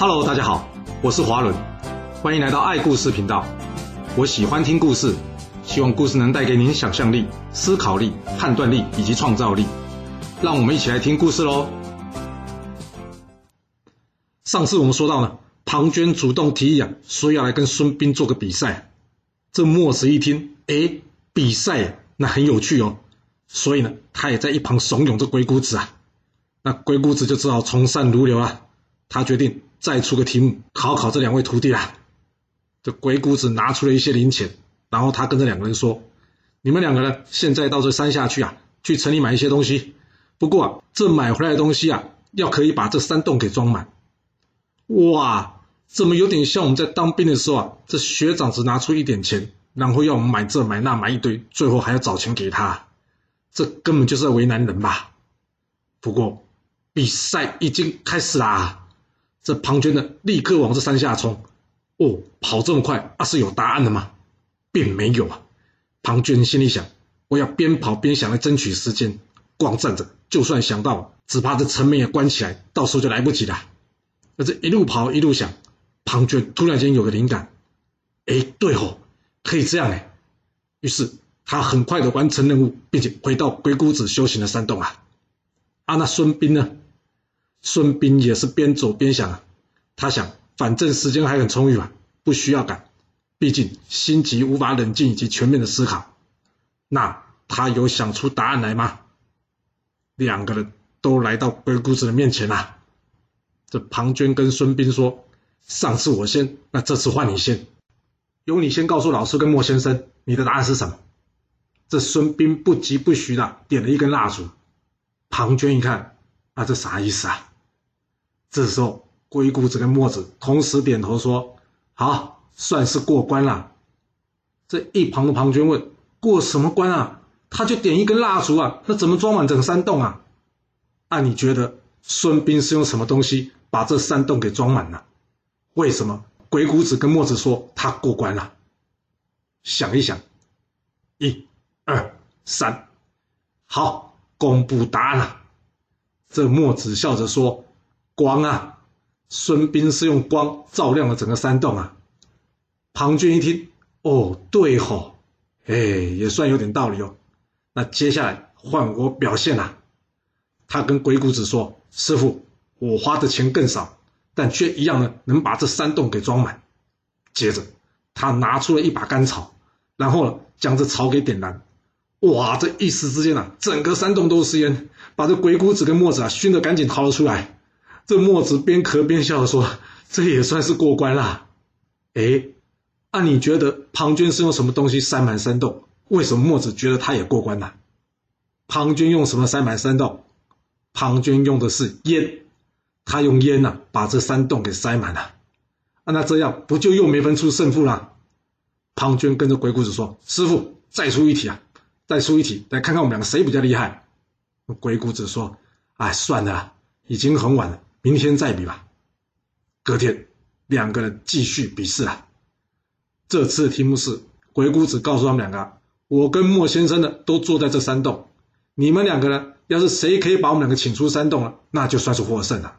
Hello，大家好，我是华伦，欢迎来到爱故事频道。我喜欢听故事，希望故事能带给您想象力、思考力、判断力以及创造力。让我们一起来听故事喽。上次我们说到呢，庞涓主动提议啊，说要来跟孙膑做个比赛。这墨子一听，哎，比赛那很有趣哦，所以呢，他也在一旁怂恿着鬼谷子啊。那鬼谷子就只好从善如流啊，他决定。再出个题目考考这两位徒弟啦。这鬼谷子拿出了一些零钱，然后他跟这两个人说：“你们两个呢现在到这山下去啊，去城里买一些东西。不过啊，这买回来的东西啊，要可以把这山洞给装满。”哇，怎么有点像我们在当兵的时候啊？这学长只拿出一点钱，然后要我们买这买那买一堆，最后还要找钱给他，这根本就是在为难人吧？不过比赛已经开始啦。这庞涓呢，立刻往这山下冲。哦，跑这么快，那是有答案的吗？并没有啊。庞涓心里想：我要边跑边想来争取时间。光站着，就算想到，只怕这城门也关起来，到时候就来不及了。那这一路跑一路想，庞涓突然间有个灵感：哎，对哦，可以这样哎。于是他很快的完成任务，并且回到鬼谷子修行的山洞啊。啊，那孙膑呢？孙膑也是边走边想啊，他想，反正时间还很充裕嘛，不需要赶，毕竟心急无法冷静以及全面的思考。那他有想出答案来吗？两个人都来到鬼谷子的面前啊。这庞涓跟孙膑说：“上次我先，那这次换你先，由你先告诉老师跟莫先生，你的答案是什么？”这孙膑不疾不徐的点了一根蜡烛。庞涓一看，啊，这啥意思啊？这时候，鬼谷子跟墨子同时点头说：“好，算是过关了。”这一旁的庞涓问：“过什么关啊？他就点一根蜡烛啊，那怎么装满整个山洞啊？”按你觉得，孙膑是用什么东西把这山洞给装满了？为什么鬼谷子跟墨子说他过关了？想一想，一、二、三，好，公布答案了。这墨子笑着说。光啊！孙膑是用光照亮了整个山洞啊！庞涓一听，哦，对吼，哎，也算有点道理哦。那接下来换我表现啦。他跟鬼谷子说：“师傅，我花的钱更少，但却一样呢，能把这山洞给装满。”接着他拿出了一把干草，然后呢，将这草给点燃。哇！这一时之间啊，整个山洞都是烟，把这鬼谷子跟墨子啊熏得赶紧逃了出来。这墨子边咳边笑说：“这也算是过关啦。”哎，那你觉得庞涓是用什么东西塞满山洞？为什么墨子觉得他也过关呢？庞涓用什么塞满山洞？庞涓用的是烟，他用烟呐把这山洞给塞满了。那这样不就又没分出胜负了？庞涓跟着鬼谷子说：“师傅，再出一题啊，再出一题，来看看我们两个谁比较厉害。”鬼谷子说：“哎，算了，已经很晚了。”明天再比吧。隔天，两个人继续比试啊。这次题目是：鬼谷子告诉他们两个，我跟莫先生呢都坐在这山洞，你们两个呢要是谁可以把我们两个请出山洞了，那就算是获胜了。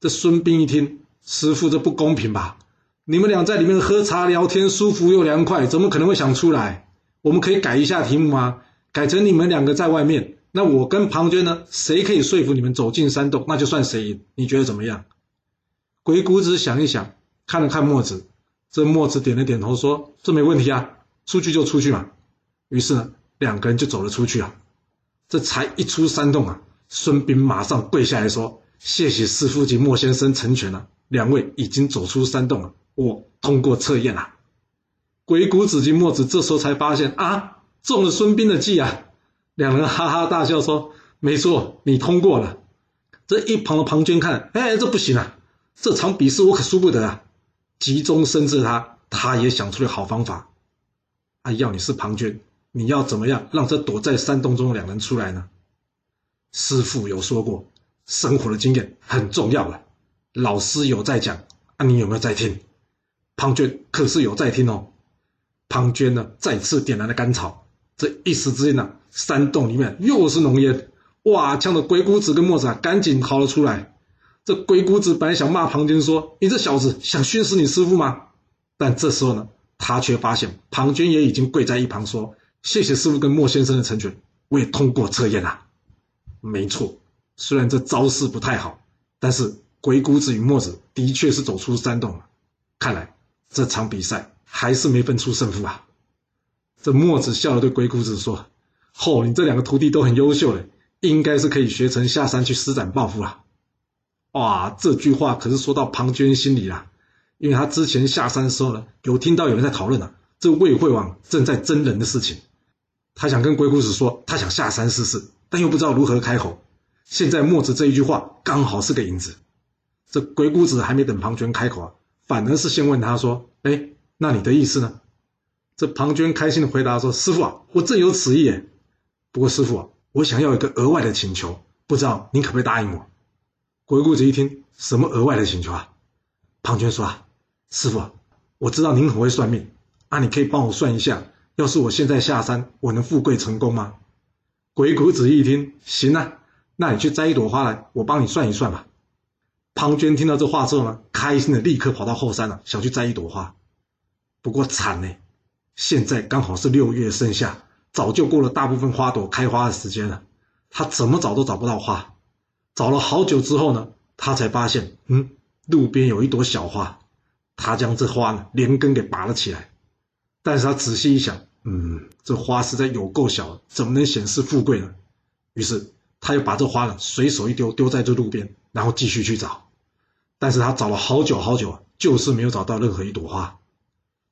这孙膑一听，师傅这不公平吧？你们俩在里面喝茶聊天，舒服又凉快，怎么可能会想出来？我们可以改一下题目吗？改成你们两个在外面。那我跟庞涓呢？谁可以说服你们走进山洞，那就算谁赢。你觉得怎么样？鬼谷子想一想，看了看墨子，这墨子点了点头，说：“这没问题啊，出去就出去嘛。”于是呢，两个人就走了出去啊。这才一出山洞啊，孙膑马上跪下来说：“谢谢师傅及莫先生成全了，两位已经走出山洞了，我通过测验了。”鬼谷子及墨子这时候才发现啊，中了孙膑的计啊。两人哈哈大笑说：“没错，你通过了。”这一旁的庞涓看，哎，这不行啊！这场比试我可输不得啊！急中生智，他他也想出了好方法。啊，要你是庞涓，你要怎么样让这躲在山洞中的两人出来呢？师傅有说过，生活的经验很重要了。老师有在讲，啊，你有没有在听？庞涓可是有在听哦。庞涓呢，再次点燃了干草。这一时之间呢，山洞里面又是浓烟，哇！呛得鬼谷子跟墨子啊，赶紧逃了出来。这鬼谷子本来想骂庞涓说：“你这小子想熏死你师傅吗？”但这时候呢，他却发现庞涓也已经跪在一旁说：“谢谢师傅跟莫先生的成全，我也通过测验了。”没错，虽然这招式不太好，但是鬼谷子与墨子的确是走出山洞了。看来这场比赛还是没分出胜负啊！这墨子笑着对鬼谷子说：“哦，你这两个徒弟都很优秀嘞，应该是可以学成下山去施展抱负了。”哇，这句话可是说到庞涓心里啦，因为他之前下山的时候呢，有听到有人在讨论啊，这魏惠王正在真人的事情，他想跟鬼谷子说，他想下山试试。但又不知道如何开口。现在墨子这一句话刚好是个引子。这鬼谷子还没等庞涓开口啊，反而是先问他说：“哎，那你的意思呢？”这庞涓开心的回答说：“师傅啊，我正有此意耶。不过师傅啊，我想要一个额外的请求，不知道您可不可以答应我？”鬼谷子一听，什么额外的请求啊？庞涓说：“啊，师傅，我知道您很会算命，啊，你可以帮我算一下，要是我现在下山，我能富贵成功吗？”鬼谷子一听，行啊，那你去摘一朵花来，我帮你算一算吧。庞涓听到这话之后呢，开心的立刻跑到后山了，想去摘一朵花。不过惨呢，现在刚好是六月盛夏，早就过了大部分花朵开花的时间了，他怎么找都找不到花。找了好久之后呢，他才发现，嗯，路边有一朵小花。他将这花呢连根给拔了起来，但是他仔细一想。嗯，这花实在有够小，怎么能显示富贵呢？于是他又把这花呢随手一丢，丢在这路边，然后继续去找。但是他找了好久好久，就是没有找到任何一朵花。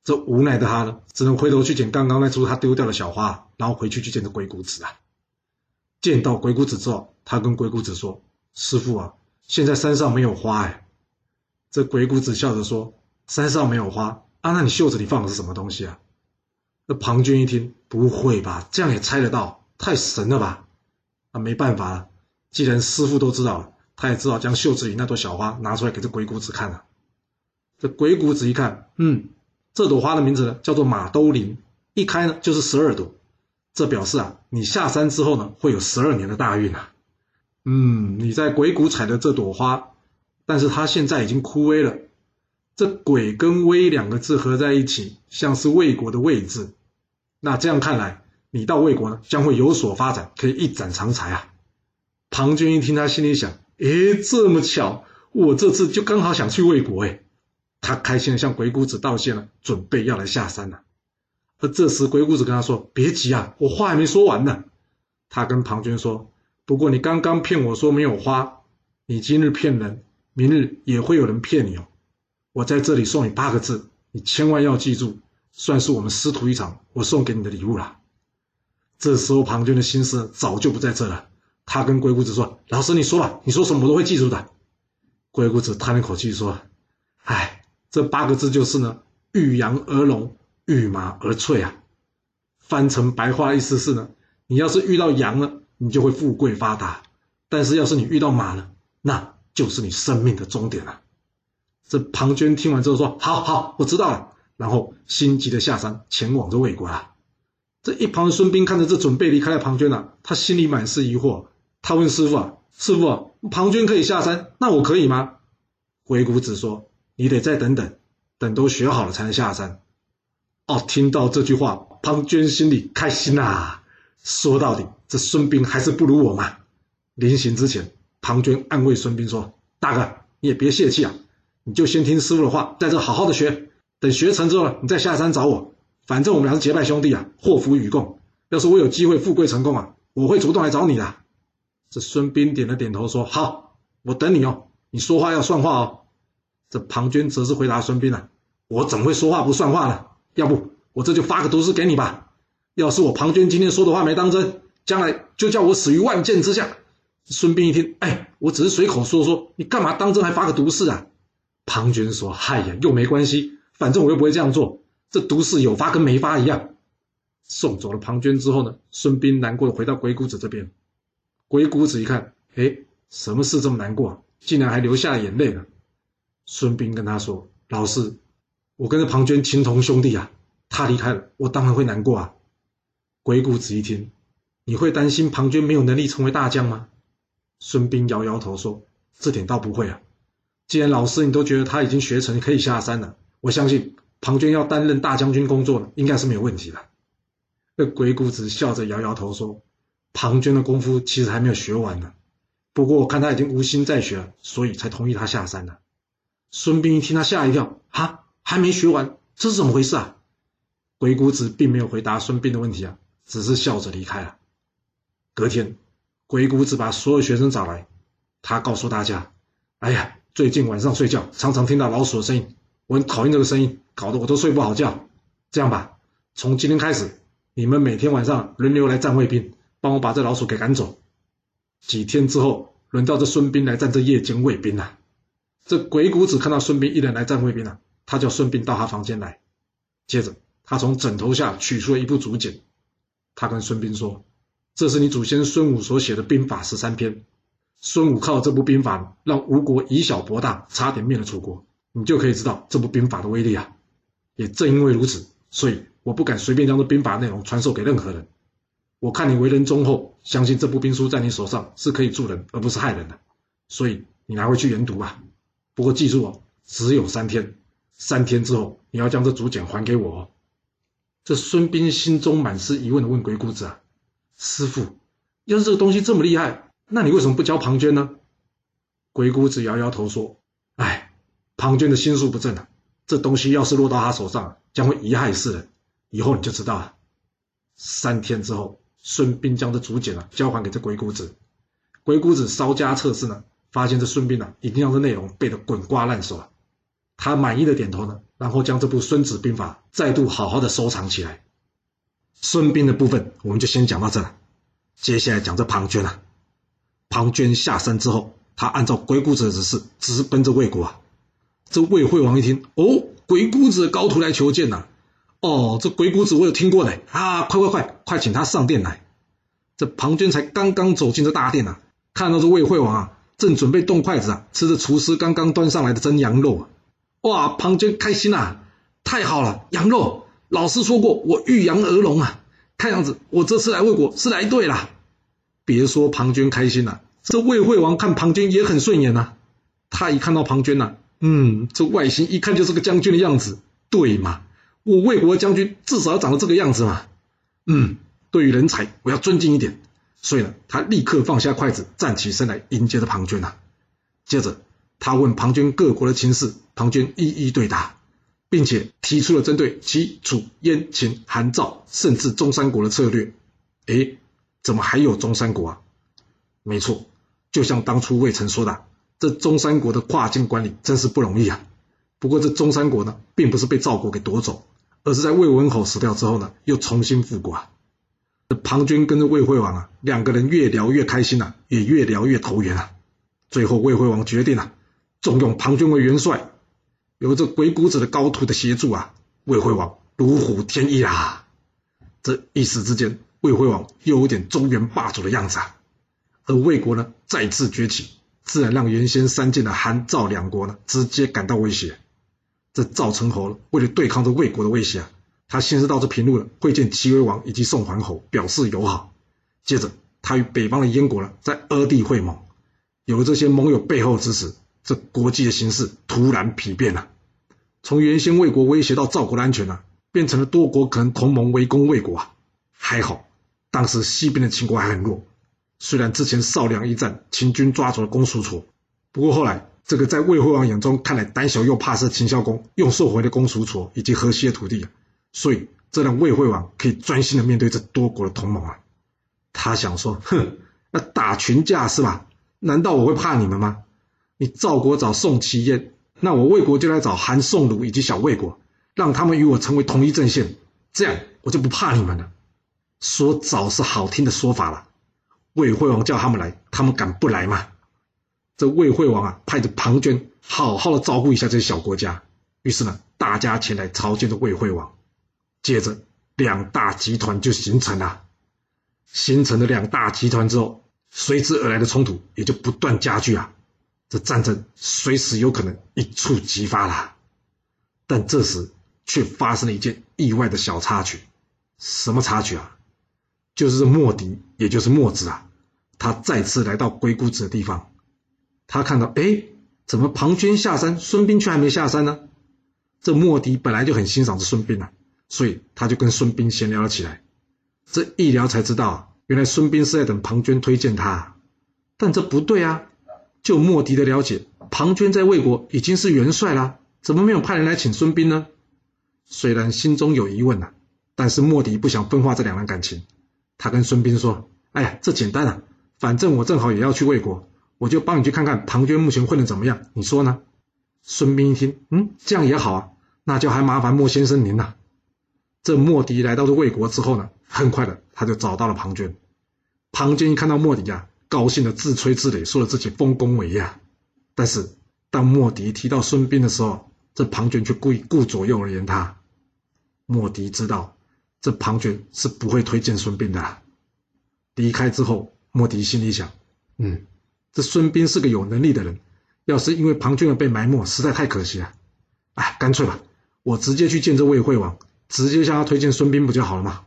这无奈的他呢，只能回头去捡刚刚那株他丢掉的小花，然后回去去见这鬼谷子啊。见到鬼谷子之后，他跟鬼谷子说：“师傅啊，现在山上没有花哎。”这鬼谷子笑着说：“山上没有花啊？那你袖子里放的是什么东西啊？”那庞涓一听，不会吧？这样也猜得到，太神了吧？啊没办法了，既然师傅都知道了，他也只好将袖子里那朵小花拿出来给这鬼谷子看了。这鬼谷子一看，嗯，这朵花的名字呢叫做马兜铃，一开呢就是十二朵，这表示啊，你下山之后呢会有十二年的大运啊。嗯，你在鬼谷采的这朵花，但是它现在已经枯萎了。这“鬼”跟“威”两个字合在一起，像是魏国的“魏”字。那这样看来，你到魏国呢，将会有所发展，可以一展长才啊！庞涓一听，他心里想：诶，这么巧，我这次就刚好想去魏国。诶，他开心的向鬼谷子道谢了，准备要来下山了。而这时，鬼谷子跟他说：“别急啊，我话还没说完呢。”他跟庞涓说：“不过你刚刚骗我说没有花，你今日骗人，明日也会有人骗你哦。我在这里送你八个字，你千万要记住。”算是我们师徒一场，我送给你的礼物了。这时候庞涓的心思早就不在这了，他跟鬼谷子说：“老师，你说吧，你说什么我都会记住的。”鬼谷子叹了口气说：“哎，这八个字就是呢，遇羊而聋，遇马而瘁啊。翻成白话意思是呢，你要是遇到羊了，你就会富贵发达；但是要是你遇到马了，那就是你生命的终点了。”这庞涓听完之后说：“好好，我知道了。”然后心急的下山，前往这魏国啊。这一旁的孙膑看着这准备离开的庞涓啊，他心里满是疑惑。他问师傅啊：“师傅，庞涓可以下山，那我可以吗？”鬼谷子说：“你得再等等，等都学好了才能下山。”哦，听到这句话，庞涓心里开心呐。说到底，这孙膑还是不如我嘛。临行之前，庞涓安慰孙膑说：“大哥，你也别泄气啊，你就先听师傅的话，在这好好的学。”等学成之后，你再下山找我。反正我们俩是结拜兄弟啊，祸福与共。要是我有机会富贵成功啊，我会主动来找你的。这孙膑点了点头，说：“好，我等你哦。你说话要算话哦。”这庞涓则是回答孙膑了：“我怎么会说话不算话呢？要不我这就发个毒誓给你吧。要是我庞涓今天说的话没当真，将来就叫我死于万箭之下。”孙膑一听，哎，我只是随口说说，你干嘛当真还发个毒誓啊？庞涓说：“嗨呀，又没关系。”反正我又不会这样做，这毒誓有发跟没发一样。送走了庞涓之后呢，孙膑难过的回到鬼谷子这边。鬼谷子一看，哎，什么事这么难过，啊竟然还流下了眼泪了。孙膑跟他说：“老师，我跟着庞涓情同兄弟啊，他离开了，我当然会难过啊。”鬼谷子一听，你会担心庞涓没有能力成为大将吗？孙膑摇摇头说：“这点倒不会啊。既然老师你都觉得他已经学成可以下山了，我相信庞涓要担任大将军工作了，应该是没有问题的。那鬼谷子笑着摇摇头说：“庞涓的功夫其实还没有学完呢，不过我看他已经无心再学了，所以才同意他下山了。”孙膑一听，他吓一跳：“哈，还没学完，这是怎么回事啊？”鬼谷子并没有回答孙膑的问题啊，只是笑着离开了。隔天，鬼谷子把所有学生找来，他告诉大家：“哎呀，最近晚上睡觉常常听到老鼠的声音，我很讨厌这个声音，搞得我都睡不好觉。这样吧，从今天开始，你们每天晚上轮流来站卫兵，帮我把这老鼠给赶走。几天之后，轮到这孙膑来站这夜间卫兵了。这鬼谷子看到孙膑一人来战卫兵了，他叫孙膑到他房间来，接着。”他从枕头下取出了一部竹简，他跟孙膑说：“这是你祖先孙武所写的兵法十三篇。孙武靠这部兵法让吴国以小博大，差点灭了楚国。你就可以知道这部兵法的威力啊！也正因为如此，所以我不敢随便将这兵法内容传授给任何人。我看你为人忠厚，相信这部兵书在你手上是可以助人而不是害人的，所以你拿回去研读吧。不过记住哦，只有三天，三天之后你要将这竹简还给我哦。”这孙膑心中满是疑问的问鬼谷子啊：“师傅，要是这个东西这么厉害，那你为什么不教庞涓呢？”鬼谷子摇摇头说：“哎，庞涓的心术不正啊，这东西要是落到他手上，将会贻害世人。以后你就知道了。”三天之后，孙膑将这竹简啊交还给这鬼谷子。鬼谷子稍加测试呢，发现这孙膑啊已经将这内容背得滚瓜烂熟了。他满意的点头呢。然后将这部《孙子兵法》再度好好的收藏起来。孙膑的部分我们就先讲到这了，接下来讲这庞涓啊。庞涓下山之后，他按照鬼谷子的指示，直奔着魏国啊。这魏惠王一听，哦，鬼谷子高徒来求见呐！哦，这鬼谷子我有听过嘞啊！快快快，快请他上殿来。这庞涓才刚刚走进这大殿啊，看到这魏惠王啊，正准备动筷子啊，吃着厨师刚刚端上来的蒸羊肉啊。哇，庞涓开心呐！太好了，羊肉。老师说过，我遇羊而龙啊。看样子，我这次来魏国是来对了。别说庞涓开心了，这魏惠王看庞涓也很顺眼呐。他一看到庞涓呐，嗯，这外形一看就是个将军的样子，对嘛？我魏国将军至少要长得这个样子嘛。嗯，对于人才，我要尊敬一点。所以呢，他立刻放下筷子，站起身来迎接着庞涓呐。接着。他问庞涓各国的情势，庞涓一一对答，并且提出了针对齐、楚、燕、秦、韩、赵，甚至中山国的策略。哎，怎么还有中山国啊？没错，就像当初魏成说的，这中山国的跨境管理真是不容易啊。不过这中山国呢，并不是被赵国给夺走，而是在魏文侯死掉之后呢，又重新复国啊。庞涓跟着魏惠王啊，两个人越聊越开心啊，也越聊越投缘啊。最后魏惠王决定了。重用庞涓为元帅，有这鬼谷子的高徒的协助啊，魏惠王如虎添翼啊！这一时之间，魏惠王又有点中原霸主的样子啊。而魏国呢，再次崛起，自然让原先三晋的韩赵两国呢，直接感到威胁。这赵成侯为了对抗这魏国的威胁啊，他先是到这平陆了，会见齐威王以及宋桓侯，表示友好。接着，他与北方的燕国呢，在阿地会盟，有了这些盟友背后支持。这国际的形势突然丕变了，从原先魏国威胁到赵国的安全啊，变成了多国可能同盟围攻魏国啊。还好，当时西边的秦国还很弱，虽然之前少梁一战，秦军抓住了公叔痤，不过后来这个在魏惠王眼中看来胆小又怕事的秦孝公，又收回了公叔痤以及河西的土地，啊所以这让魏惠王可以专心的面对这多国的同盟啊。他想说，哼，那打群架是吧？难道我会怕你们吗？你赵国找宋齐燕，那我魏国就来找韩宋鲁以及小魏国，让他们与我成为同一阵线，这样我就不怕你们了。说找是好听的说法了，魏惠王叫他们来，他们敢不来吗？这魏惠王啊，派着庞涓好好的照顾一下这些小国家。于是呢，大家前来朝见的魏惠王。接着，两大集团就形成了。形成了两大集团之后，随之而来的冲突也就不断加剧啊。这战争随时有可能一触即发啦，但这时却发生了一件意外的小插曲。什么插曲啊？就是这莫迪，也就是墨子啊，他再次来到鬼谷子的地方。他看到，哎，怎么庞涓下山，孙膑却还没下山呢？这莫迪本来就很欣赏这孙膑啊，所以他就跟孙膑闲聊了起来。这一聊才知道，原来孙膑是在等庞涓推荐他。但这不对啊！就莫迪的了解，庞涓在魏国已经是元帅啦，怎么没有派人来请孙膑呢？虽然心中有疑问呐，但是莫迪不想分化这两人感情。他跟孙膑说：“哎呀，这简单啊，反正我正好也要去魏国，我就帮你去看看庞涓目前混的怎么样，你说呢？”孙膑一听，嗯，这样也好啊，那就还麻烦莫先生您了。这莫迪来到了魏国之后呢，很快的他就找到了庞涓。庞涓一看到莫迪呀。高兴的自吹自擂，说了自己丰功伟业。但是当莫迪提到孙膑的时候，这庞涓却故意顾左右而言他。莫迪知道这庞涓是不会推荐孙膑的。离开之后，莫迪心里想：嗯，这孙膑是个有能力的人，要是因为庞涓而被埋没，实在太可惜了。哎，干脆吧，我直接去见这魏惠王，直接向他推荐孙膑不就好了吗？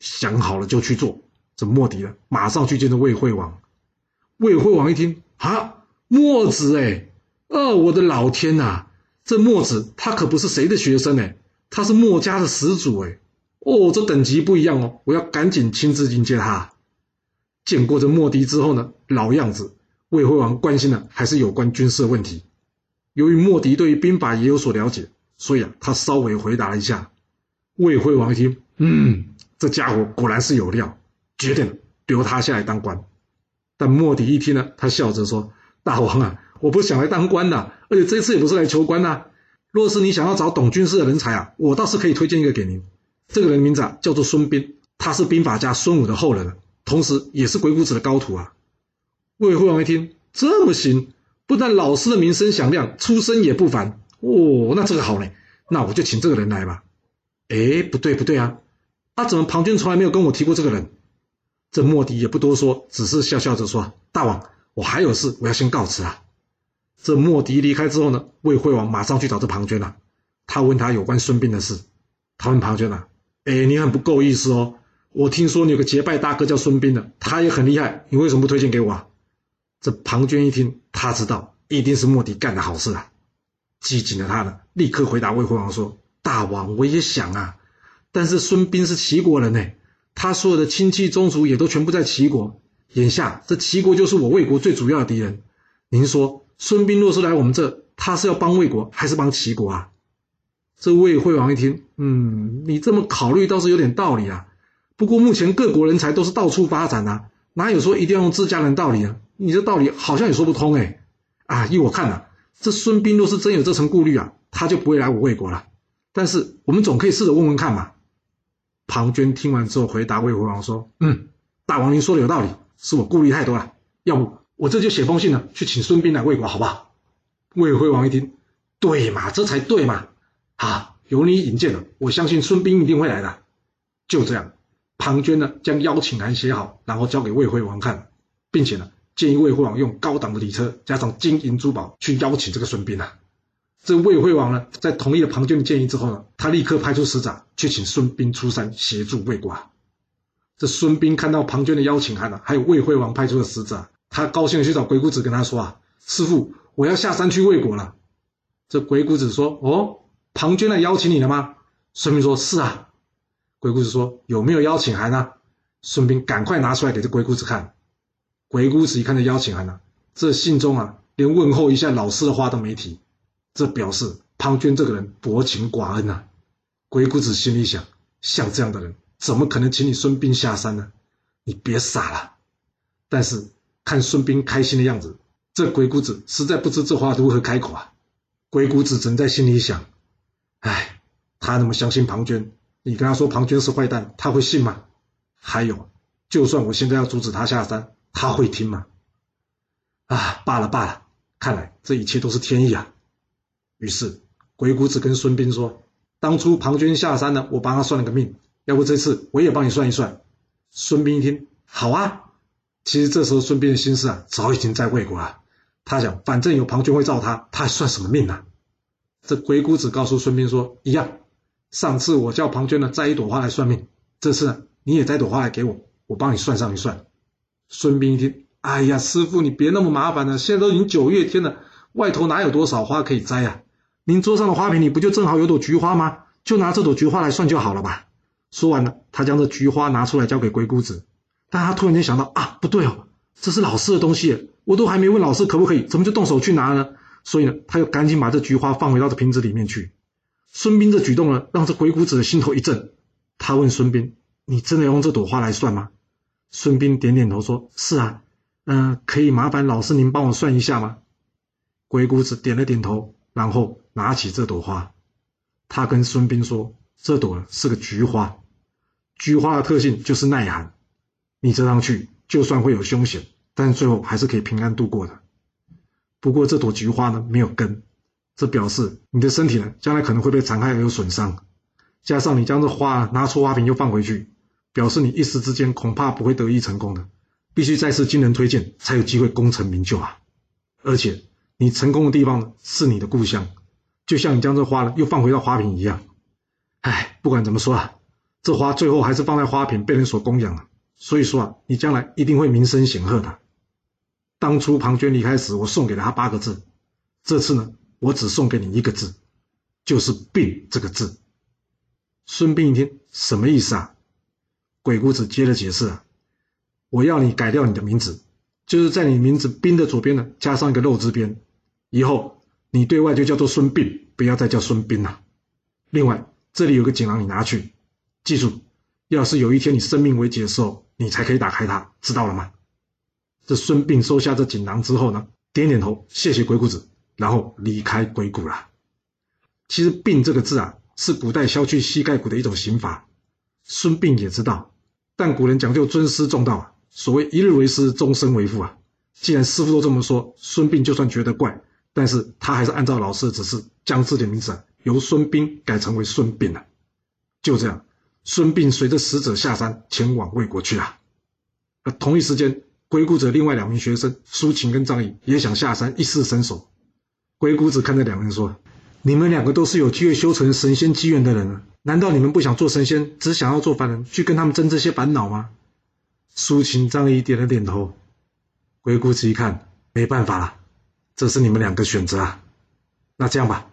想好了就去做。这莫迪了，马上去见这魏惠王。魏惠王一听啊，墨子哎，哦，我的老天呐，这墨子他可不是谁的学生哎，他是墨家的始祖哎，哦，这等级不一样哦，我要赶紧亲自迎接他。见过这莫迪之后呢，老样子，魏惠王关心的还是有关军事的问题。由于莫迪对于兵法也有所了解，所以啊，他稍微回答了一下。魏惠王一听，嗯，这家伙果然是有料，决定留他下来当官。但莫迪一听呢，他笑着说：“大王啊，我不想来当官的，而且这次也不是来求官呐。若是你想要找懂军事的人才啊，我倒是可以推荐一个给您。这个人名字啊叫做孙膑，他是兵法家孙武的后人，同时也是鬼谷子的高徒啊。”魏惠王一听，这么行，不但老师的名声响亮，出身也不凡哦，那这个好嘞，那我就请这个人来吧。哎，不对不对啊，他怎么庞涓从来没有跟我提过这个人？这莫迪也不多说，只是笑笑着说：“大王，我还有事，我要先告辞啊。”这莫迪离开之后呢，魏惠王马上去找这庞涓了。他问他有关孙膑的事。他问庞涓啊：“哎，你很不够意思哦！我听说你有个结拜大哥叫孙膑的，他也很厉害，你为什么不推荐给我啊？”这庞涓一听，他知道一定是莫迪干的好事啊。机警的他呢，立刻回答魏惠王说：“大王，我也想啊，但是孙膑是齐国人呢。”他所有的亲戚宗族也都全部在齐国，眼下这齐国就是我魏国最主要的敌人。您说孙膑若是来我们这，他是要帮魏国还是帮齐国啊？这魏惠王一听，嗯，你这么考虑倒是有点道理啊。不过目前各国人才都是到处发展啊，哪有说一定要用自家人道理啊？你这道理好像也说不通哎。啊，依我看呐，这孙膑若是真有这层顾虑啊，他就不会来我魏国了。但是我们总可以试着问问看嘛。庞涓听完之后，回答魏惠王说：“嗯，大王您说的有道理，是我顾虑太多了。要不我这就写封信呢，去请孙膑来魏国，好不好？”魏惠王一听，对嘛，这才对嘛！啊，有你引荐了，我相信孙膑一定会来的。就这样，庞涓呢将邀请函写好，然后交给魏惠王看，并且呢建议魏惠王用高档的礼车加上金银珠宝去邀请这个孙膑啊。这魏惠王呢，在同意了庞涓的建议之后呢，他立刻派出使者去请孙膑出山协助魏国。这孙膑看到庞涓的邀请函呢，还有魏惠王派出的使者，他高兴的去找鬼谷子跟他说啊：“师傅，我要下山去魏国了。”这鬼谷子说：“哦，庞涓来邀请你了吗？”孙膑说：“是啊。”鬼谷子说：“有没有邀请函呢？”孙膑赶快拿出来给这鬼谷子看。鬼谷子一看这邀请函呢，这信中啊，连问候一下老师的话都没提。这表示庞涓这个人薄情寡恩呐。鬼谷子心里想：像这样的人，怎么可能请你孙膑下山呢？你别傻了。但是看孙膑开心的样子，这鬼谷子实在不知这话如何开口啊。鬼谷子正在心里想：哎，他那么相信庞涓，你跟他说庞涓是坏蛋，他会信吗？还有，就算我现在要阻止他下山，他会听吗？啊，罢了罢了，看来这一切都是天意啊。于是，鬼谷子跟孙膑说：“当初庞涓下山呢，我帮他算了个命，要不这次我也帮你算一算。”孙膑一听，好啊。其实这时候孙膑的心思啊，早已经在魏国了。他想，反正有庞涓会罩他，他还算什么命呢？这鬼谷子告诉孙膑说：“一样，上次我叫庞涓呢摘一朵花来算命，这次呢你也摘朵花来给我，我帮你算上一算。”孙膑一听，哎呀，师傅你别那么麻烦了，现在都已经九月天了，外头哪有多少花可以摘啊？您桌上的花瓶里不就正好有朵菊花吗？就拿这朵菊花来算就好了吧。说完了，他将这菊花拿出来交给鬼谷子，但他突然间想到啊，不对哦，这是老师的东西，我都还没问老师可不可以，怎么就动手去拿呢？所以呢，他又赶紧把这菊花放回到这瓶子里面去。孙膑这举动呢，让这鬼谷子的心头一震。他问孙膑：“你真的用这朵花来算吗？”孙膑点点头说：“是啊，嗯，可以麻烦老师您帮我算一下吗？”鬼谷子点了点头，然后拿起这朵花，他跟孙膑说：“这朵是个菊花，菊花的特性就是耐寒，你折上去就算会有凶险，但最后还是可以平安度过的。不过这朵菊花呢，没有根。”这表示你的身体呢，将来可能会被残害而有损伤，加上你将这花拿出花瓶又放回去，表示你一时之间恐怕不会得意成功的，必须再次经人推荐才有机会功成名就啊！而且你成功的地方，是你的故乡，就像你将这花呢又放回到花瓶一样。哎，不管怎么说啊，这花最后还是放在花瓶被人所供养了，所以说啊，你将来一定会名声显赫的。当初庞涓离开时，我送给了他八个字，这次呢？我只送给你一个字，就是“病”这个字。孙膑一听，什么意思啊？鬼谷子接着解释啊：“我要你改掉你的名字，就是在你名字‘兵’的左边呢，加上一个‘肉’字边，以后你对外就叫做孙膑，不要再叫孙膑了。另外，这里有个锦囊，你拿去，记住，要是有一天你生命危急的时候，你才可以打开它，知道了吗？”这孙膑收下这锦囊之后呢，点点头，谢谢鬼谷子。然后离开鬼谷了。其实“病”这个字啊，是古代削去膝盖骨的一种刑罚。孙膑也知道，但古人讲究尊师重道啊，所谓一日为师，终身为父啊。既然师傅都这么说，孙膑就算觉得怪，但是他还是按照老师的指示，将自己的名字由孙膑改成为孙膑了。就这样，孙膑随着使者下山，前往魏国去了。同一时间，鬼谷子另外两名学生苏秦跟张仪也想下山一试身手。鬼谷子看着两人说：“你们两个都是有机会修成神仙机缘的人，难道你们不想做神仙，只想要做凡人，去跟他们争这些烦恼吗？”苏秦、张仪点了点头。鬼谷子一看，没办法了，这是你们两个选择啊。那这样吧，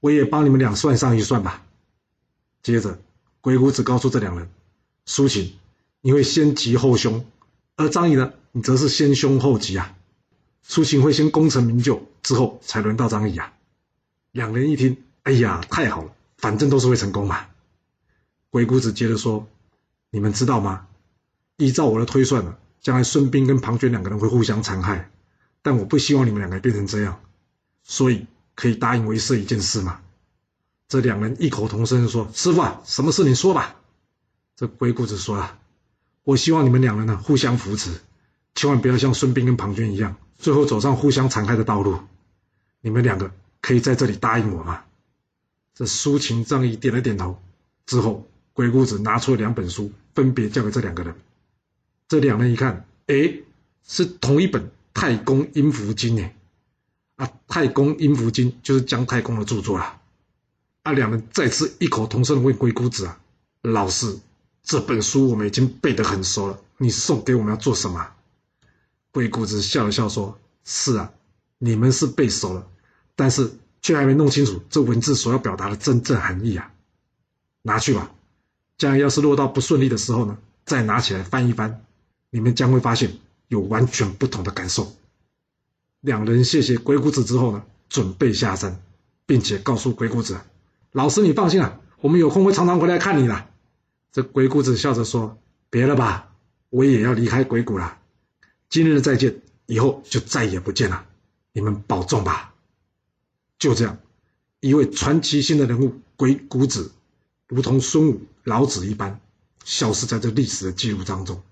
我也帮你们俩算上一算吧。接着，鬼谷子告诉这两人：“苏秦，你会先吉后凶；而张仪呢，你则是先凶后吉啊。”苏秦会先功成名就，之后才轮到张仪啊。两人一听，哎呀，太好了，反正都是会成功嘛。鬼谷子接着说：“你们知道吗？依照我的推算呢，将来孙膑跟庞涓两个人会互相残害，但我不希望你们两个变成这样，所以可以答应为师一件事吗？”这两人异口同声说：“师傅啊，什么事你说吧。”这鬼谷子说：“啊，我希望你们两人呢互相扶持，千万不要像孙膑跟庞涓一样。”最后走上互相残害的道路，你们两个可以在这里答应我吗？这苏秦、张仪点了点头。之后，鬼谷子拿出了两本书，分别交给这两个人。这两人一看，哎，是同一本《太公阴符经》呢。啊，《太公阴符经》就是姜太公的著作啊。啊，两人再次异口同声的问鬼谷子啊：“老师，这本书我们已经背得很熟了，你送给我们要做什么？”鬼谷子笑了笑说：“是啊，你们是背熟了，但是却还没弄清楚这文字所要表达的真正含义啊！拿去吧，将来要是落到不顺利的时候呢，再拿起来翻一翻，你们将会发现有完全不同的感受。”两人谢谢鬼谷子之后呢，准备下山，并且告诉鬼谷子：“老师，你放心啊，我们有空会常常回来看你的。”这鬼谷子笑着说：“别了吧，我也要离开鬼谷了。”今日再见，以后就再也不见了。你们保重吧。就这样，一位传奇性的人物鬼谷子，如同孙武、老子一般，消失在这历史的记录当中。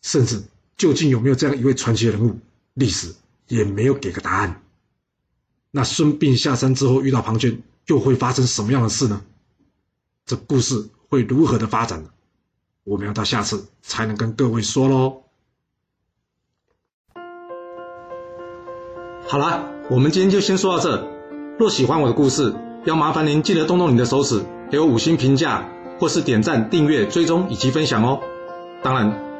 甚至，究竟有没有这样一位传奇人物，历史也没有给个答案。那孙膑下山之后遇到庞涓，又会发生什么样的事呢？这故事会如何的发展呢？我们要到下次才能跟各位说喽。好了，我们今天就先说到这。若喜欢我的故事，要麻烦您记得动动你的手指，给我五星评价，或是点赞、订阅、追踪以及分享哦。当然，